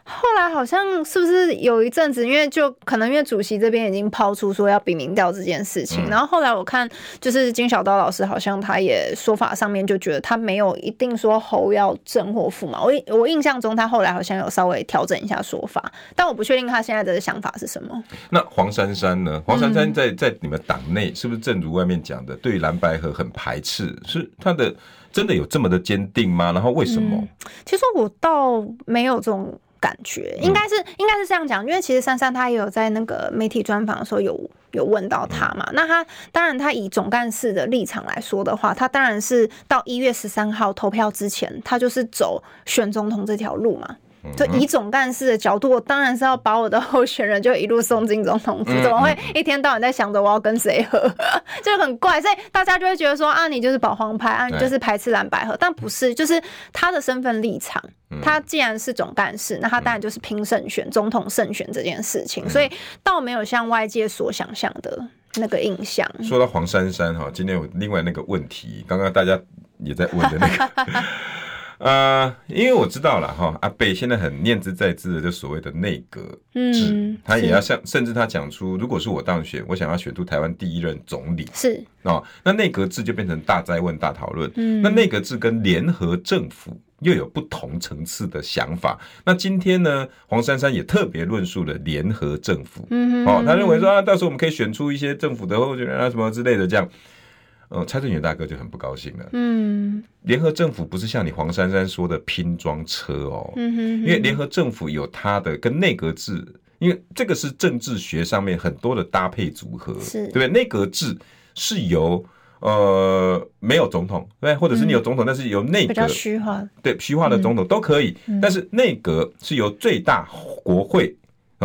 后来好像是不是有一阵子，因为就可能因为主席这边已经抛出说要比民调这件事情，嗯、然后后来我看就是金小刀老师好像他也说法上面就觉得他没有一定说侯要正或负嘛，我我印象中他后来好像有稍微调整一下说法，但我不确定他现在的想法是什么。那黄珊珊呢？黄珊珊在在你们党内是不是正如外面讲的，对蓝白河很排斥？是他的真的有这么的坚定吗？然后为什么？嗯、其实我倒没有这种。感觉应该是应该是这样讲，因为其实珊珊她也有在那个媒体专访的时候有有问到他嘛。那他当然他以总干事的立场来说的话，他当然是到一月十三号投票之前，他就是走选总统这条路嘛。就以总干事的角度，我当然是要把我的候选人就一路送进总统府，怎么会一天到晚在想着我要跟谁合，*laughs* 就很怪。所以大家就会觉得说啊，你就是保皇派啊，你就是排斥蓝白合，但不是，就是他的身份立场。他既然是总干事，那他当然就是拼胜选总统胜选这件事情，所以倒没有像外界所想象的那个印象。说到黄珊珊哈，今天有另外那个问题，刚刚大家也在问的那个。*laughs* 呃，因为我知道了哈，阿贝现在很念之在之的，就所谓的内阁制，嗯、他也要像，甚至他讲出，如果是我当选，我想要选出台湾第一任总理，是哦，那内阁制就变成大灾问、大讨论。嗯，那内阁制跟联合政府又有不同层次的想法。那今天呢，黄珊珊也特别论述了联合政府，嗯哼，哦，他认为说啊，到时候我们可以选出一些政府的候选人啊，什么之类的这样。呃，蔡正元大哥就很不高兴了。嗯，联合政府不是像你黄珊珊说的拼装车哦，嗯哼哼，因为联合政府有它的跟内阁制，因为这个是政治学上面很多的搭配组合，是。对不对？内阁制是由呃没有总统，对，或者是你有总统，嗯、但是由内阁比较虚化，对虚化的总统都可以，嗯、但是内阁是由最大国会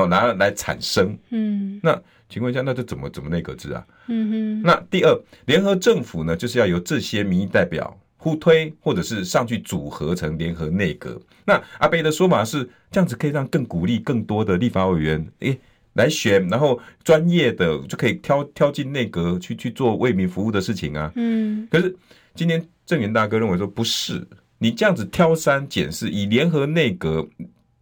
然后拿来产生，嗯，那。请问一下，那这怎么怎么内阁制啊？嗯哼。那第二，联合政府呢，就是要由这些民意代表互推，或者是上去组合成联合内阁。那阿贝的说法是，这样子可以让更鼓励更多的立法委员诶、欸、来选，然后专业的就可以挑挑进内阁去去做为民服务的事情啊。嗯。可是今天郑源大哥认为说不是，你这样子挑三拣四，以联合内阁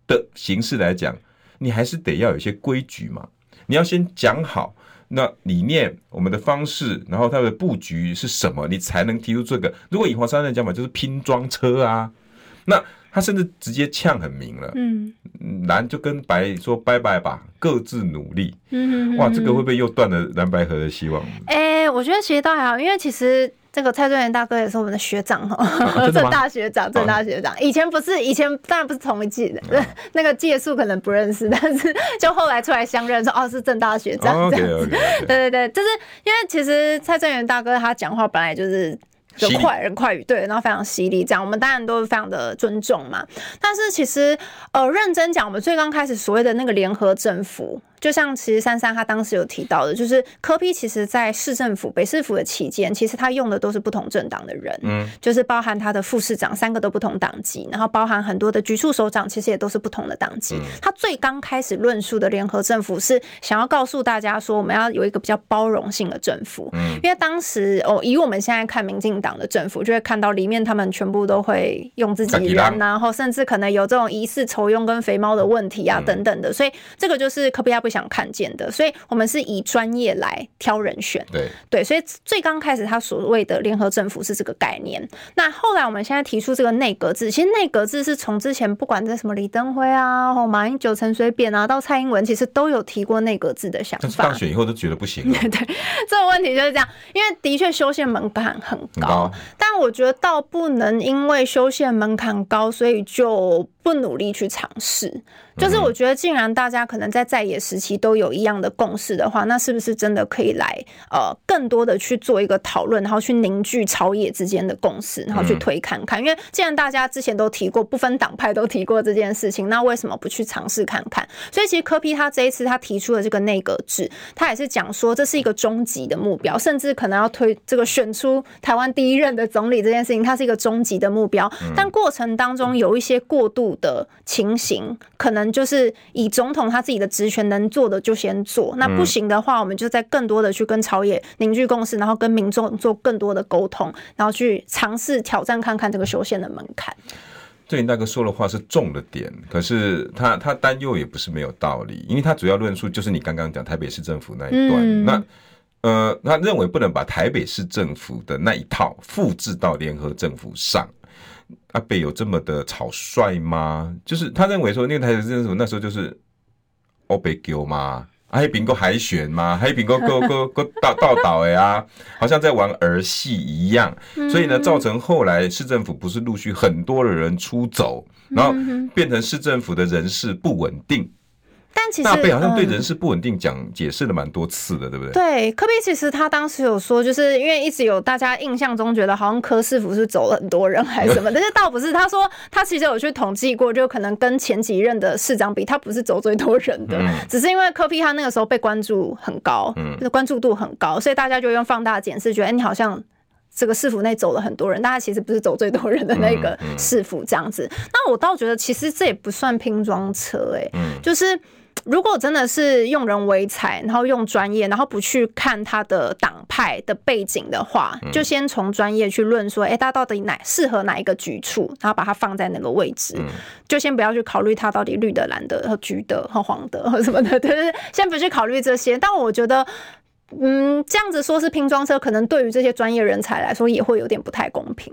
的形式来讲，你还是得要有一些规矩嘛。你要先讲好那理念，我们的方式，然后它的布局是什么，你才能提出这个。如果以黄珊珊讲法，就是拼装车啊。那他甚至直接呛很明了，嗯，蓝就跟白说拜拜吧，各自努力。嗯，哇，这个会不会又断了蓝白河的希望？哎、欸，我觉得其实倒还好，因为其实。这个蔡正元大哥也是我们的学长哈，*laughs* 政大学长，正大学长。以前不是，以前当然不是同一届的，*laughs* 那个届数可能不认识，但是 *laughs* 就后来出来相认说，哦，是正大学长这样子。对对对，就是因为其实蔡正元大哥他讲话本来就是。就快人快语，对，然后非常犀利，这样我们当然都是非常的尊重嘛。但是其实，呃，认真讲，我们最刚开始所谓的那个联合政府，就像其实珊珊她当时有提到的，就是柯批其实在市政府、北市府的期间，其实他用的都是不同政党的人，嗯，就是包含他的副市长三个都不同党籍，然后包含很多的局处首长，其实也都是不同的党籍。他最刚开始论述的联合政府是想要告诉大家说，我们要有一个比较包容性的政府，嗯，因为当时哦，以我们现在看民进党。的政府就会看到里面，他们全部都会用自己人，然后甚至可能有这种疑似酬庸跟肥猫的问题啊等等的，所以这个就是柯 P 不想看见的。所以我们是以专业来挑人选，对对，所以最刚开始他所谓的联合政府是这个概念。那后来我们现在提出这个内阁制，其实内阁制是从之前不管在什么李登辉啊、或马英九、陈水扁啊，到蔡英文，其实都有提过内阁制的想法。但是当选以后都觉得不行了。*laughs* 对，这个问题就是这样，因为的确修宪门槛很高。但我觉得倒不能因为修宪门槛高，所以就不努力去尝试。就是我觉得，既然大家可能在在野时期都有一样的共识的话，那是不是真的可以来呃更多的去做一个讨论，然后去凝聚朝野之间的共识，然后去推看看？因为既然大家之前都提过，不分党派都提过这件事情，那为什么不去尝试看看？所以其实柯批他这一次他提出的这个内阁制，他也是讲说这是一个终极的目标，甚至可能要推这个选出台湾第一任的总理这件事情，它是一个终极的目标。但过程当中有一些过度的情形，可能。就是以总统他自己的职权能做的就先做，那不行的话，我们就再更多的去跟朝野凝聚共识，然后跟民众做更多的沟通，然后去尝试挑战看看这个修宪的门槛。正元大哥说的话是重了点，可是他他担忧也不是没有道理，因为他主要论述就是你刚刚讲台北市政府那一段，嗯、那呃，他认为不能把台北市政府的那一套复制到联合政府上。阿北有这么的草率吗？就是他认为说，那个台北市政府那时候就是欧北丢嘛，还有苹果海选嘛，还有苹果够够够倒倒倒的呀，好像在玩儿戏一样。所以呢，造成后来市政府不是陆续很多的人出走，然后变成市政府的人事不稳定。但其实大贝好像对人事不稳定讲解释了蛮多次的，对不对？对，科比其实他当时有说，就是因为一直有大家印象中觉得好像柯市府是走了很多人还是什么，*laughs* 但是倒不是。他说他其实有去统计过，就可能跟前几任的市长比，他不是走最多人的，只是因为科比他那个时候被关注很高，就是关注度很高，所以大家就用放大检视，觉得哎，你好像这个市府内走了很多人，但他其实不是走最多人的那个市府这样子。那我倒觉得其实这也不算拼装车，哎，就是。如果真的是用人为才，然后用专业，然后不去看他的党派的背景的话，就先从专业去论说，哎，他到底哪适合哪一个局处，然后把它放在哪个位置，就先不要去考虑他到底绿的、蓝的、和橘的和黄的和什么的，对，先不去考虑这些。但我觉得。嗯，这样子说是拼装车，可能对于这些专业人才来说也会有点不太公平。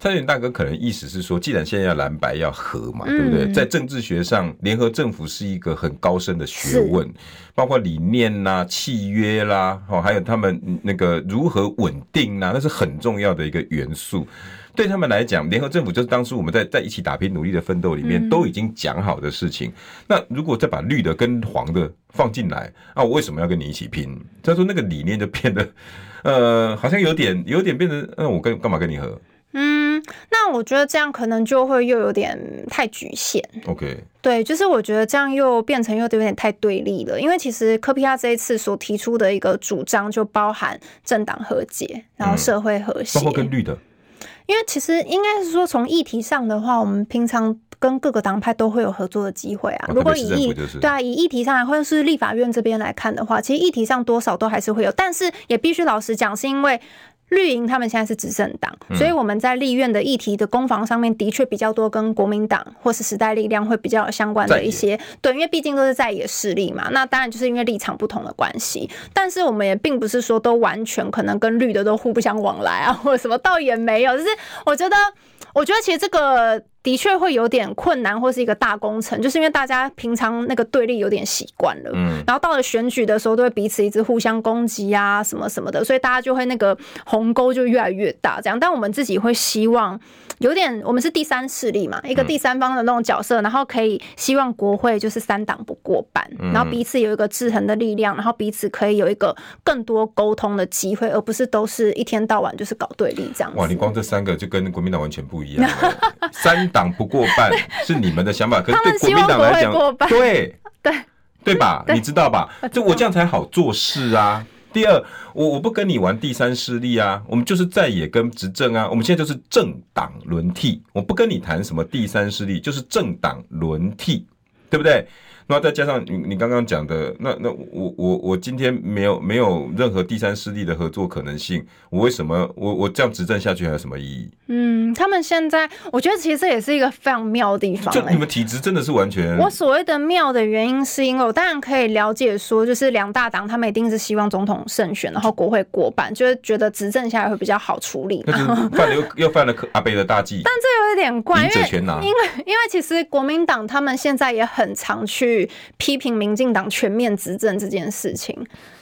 蔡正元大哥可能意思是说，既然现在要蓝白要合嘛，对不对？在政治学上，联合政府是一个很高深的学问，包括理念啦、啊、契约啦，哦，还有他们那个如何稳定呐，那是很重要的一个元素。对他们来讲，联合政府就是当初我们在在一起打拼努力的奋斗里面都已经讲好的事情。那如果再把绿的跟黄的放进来，啊，我为什么要跟你一起拼？他说那个理念就变得，呃，好像有点有点变成，那我跟干嘛跟你合？嗯，那我觉得这样可能就会又有点太局限。OK，对，就是我觉得这样又变成又有点太对立了。因为其实柯皮亚这一次所提出的一个主张就包含政党和解，然后社会和谐，包括跟绿的。因为其实应该是说，从议题上的话，我们平常跟各个党派都会有合作的机会啊。如果以议对啊，以议题上来，或者是立法院这边来看的话，其实议题上多少都还是会有，但是也必须老实讲，是因为。绿营他们现在是执政党，所以我们在立院的议题的攻防上面的确比较多，跟国民党或是时代力量会比较有相关的一些。对，因为毕竟都是在野势力嘛。那当然就是因为立场不同的关系，但是我们也并不是说都完全可能跟绿的都互不相往来啊，或者什么，倒也没有。就是我觉得，我觉得其实这个。的确会有点困难，或是一个大工程，就是因为大家平常那个对立有点习惯了，嗯，然后到了选举的时候，都会彼此一直互相攻击啊，什么什么的，所以大家就会那个鸿沟就越来越大，这样。但我们自己会希望有点，我们是第三势力嘛，一个第三方的那种角色，然后可以希望国会就是三党不过半，然后彼此有一个制衡的力量，然后彼此可以有一个更多沟通的机会，而不是都是一天到晚就是搞对立这样。哇，你光这三个就跟国民党完全不一样，三。党不过半 *laughs* 是你们的想法，可是对国民党来讲，对对对吧？你知道吧？就我这样才好做事啊。第二，我我不跟你玩第三势力啊，我们就是在野跟执政啊。我们现在就是政党轮替，我不跟你谈什么第三势力，就是政党轮替，对不对？那再加上你你刚刚讲的，那那我我我今天没有没有任何第三势力的合作可能性，我为什么我我这样执政下去还有什么意义？嗯，他们现在我觉得其实这也是一个非常妙的地方，欸。就你们体质真的是完全。我所谓的妙的原因，是因为我当然可以了解说，就是两大党他们一定是希望总统胜选，然后国会过半，就是觉得执政下来会比较好处理。那犯了又又犯了阿贝的大忌。*laughs* 但这有一点怪，因为因为因为其实国民党他们现在也很常去。批评民进党全面执政这件事情，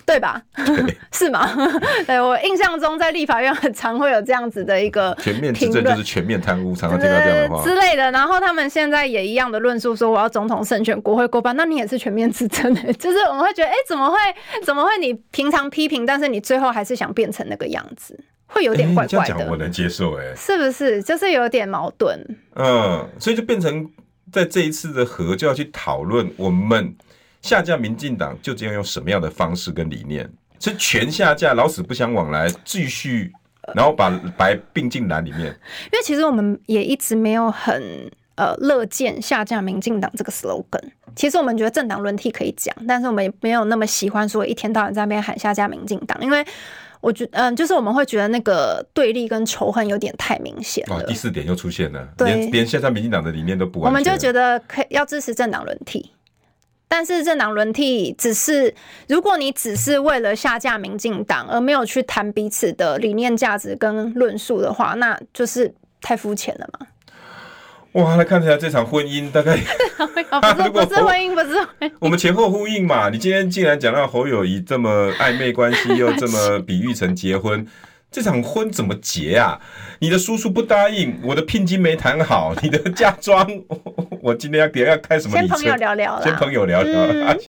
对吧？对 *laughs* 是吗？*laughs* 对，我印象中在立法院很常会有这样子的一个全面执政就是全面贪污，常常听到这样的话之类的。然后他们现在也一样的论述说，我要总统胜选，国会过半，那你也是全面执政的，*laughs* 就是我们会觉得，哎、欸，怎么会？怎么会？你平常批评，但是你最后还是想变成那个样子，会有点怪怪的。我能接受、欸，哎，是不是？就是有点矛盾。嗯，所以就变成。在这一次的和就要去讨论，我们下架民进党究竟要用什么样的方式跟理念？是全下架，老死不相往来，继续，然后把白并进蓝里面。因为其实我们也一直没有很呃乐见下架民进党这个 slogan。其实我们觉得政党轮替可以讲，但是我们也没有那么喜欢说一天到晚在那边喊下架民进党，因为。我觉嗯，就是我们会觉得那个对立跟仇恨有点太明显了。第四点又出现了，连连现在民进党的理念都不完。我们就觉得可以要支持政党轮替，但是政党轮替只是如果你只是为了下架民进党而没有去谈彼此的理念、价值跟论述的话，那就是太肤浅了嘛。哇，那看起来这场婚姻大概 *laughs* *laughs* 不是不是婚姻，不是婚姻。我们前后呼应嘛。你今天竟然讲到侯友谊这么暧昧关系，又这么 *laughs* 比喻成结婚，这场婚怎么结啊？你的叔叔不答应，我的聘金没谈好，你的嫁妆，我今天要给要开什么礼？先朋友聊聊，先朋友聊聊。嗯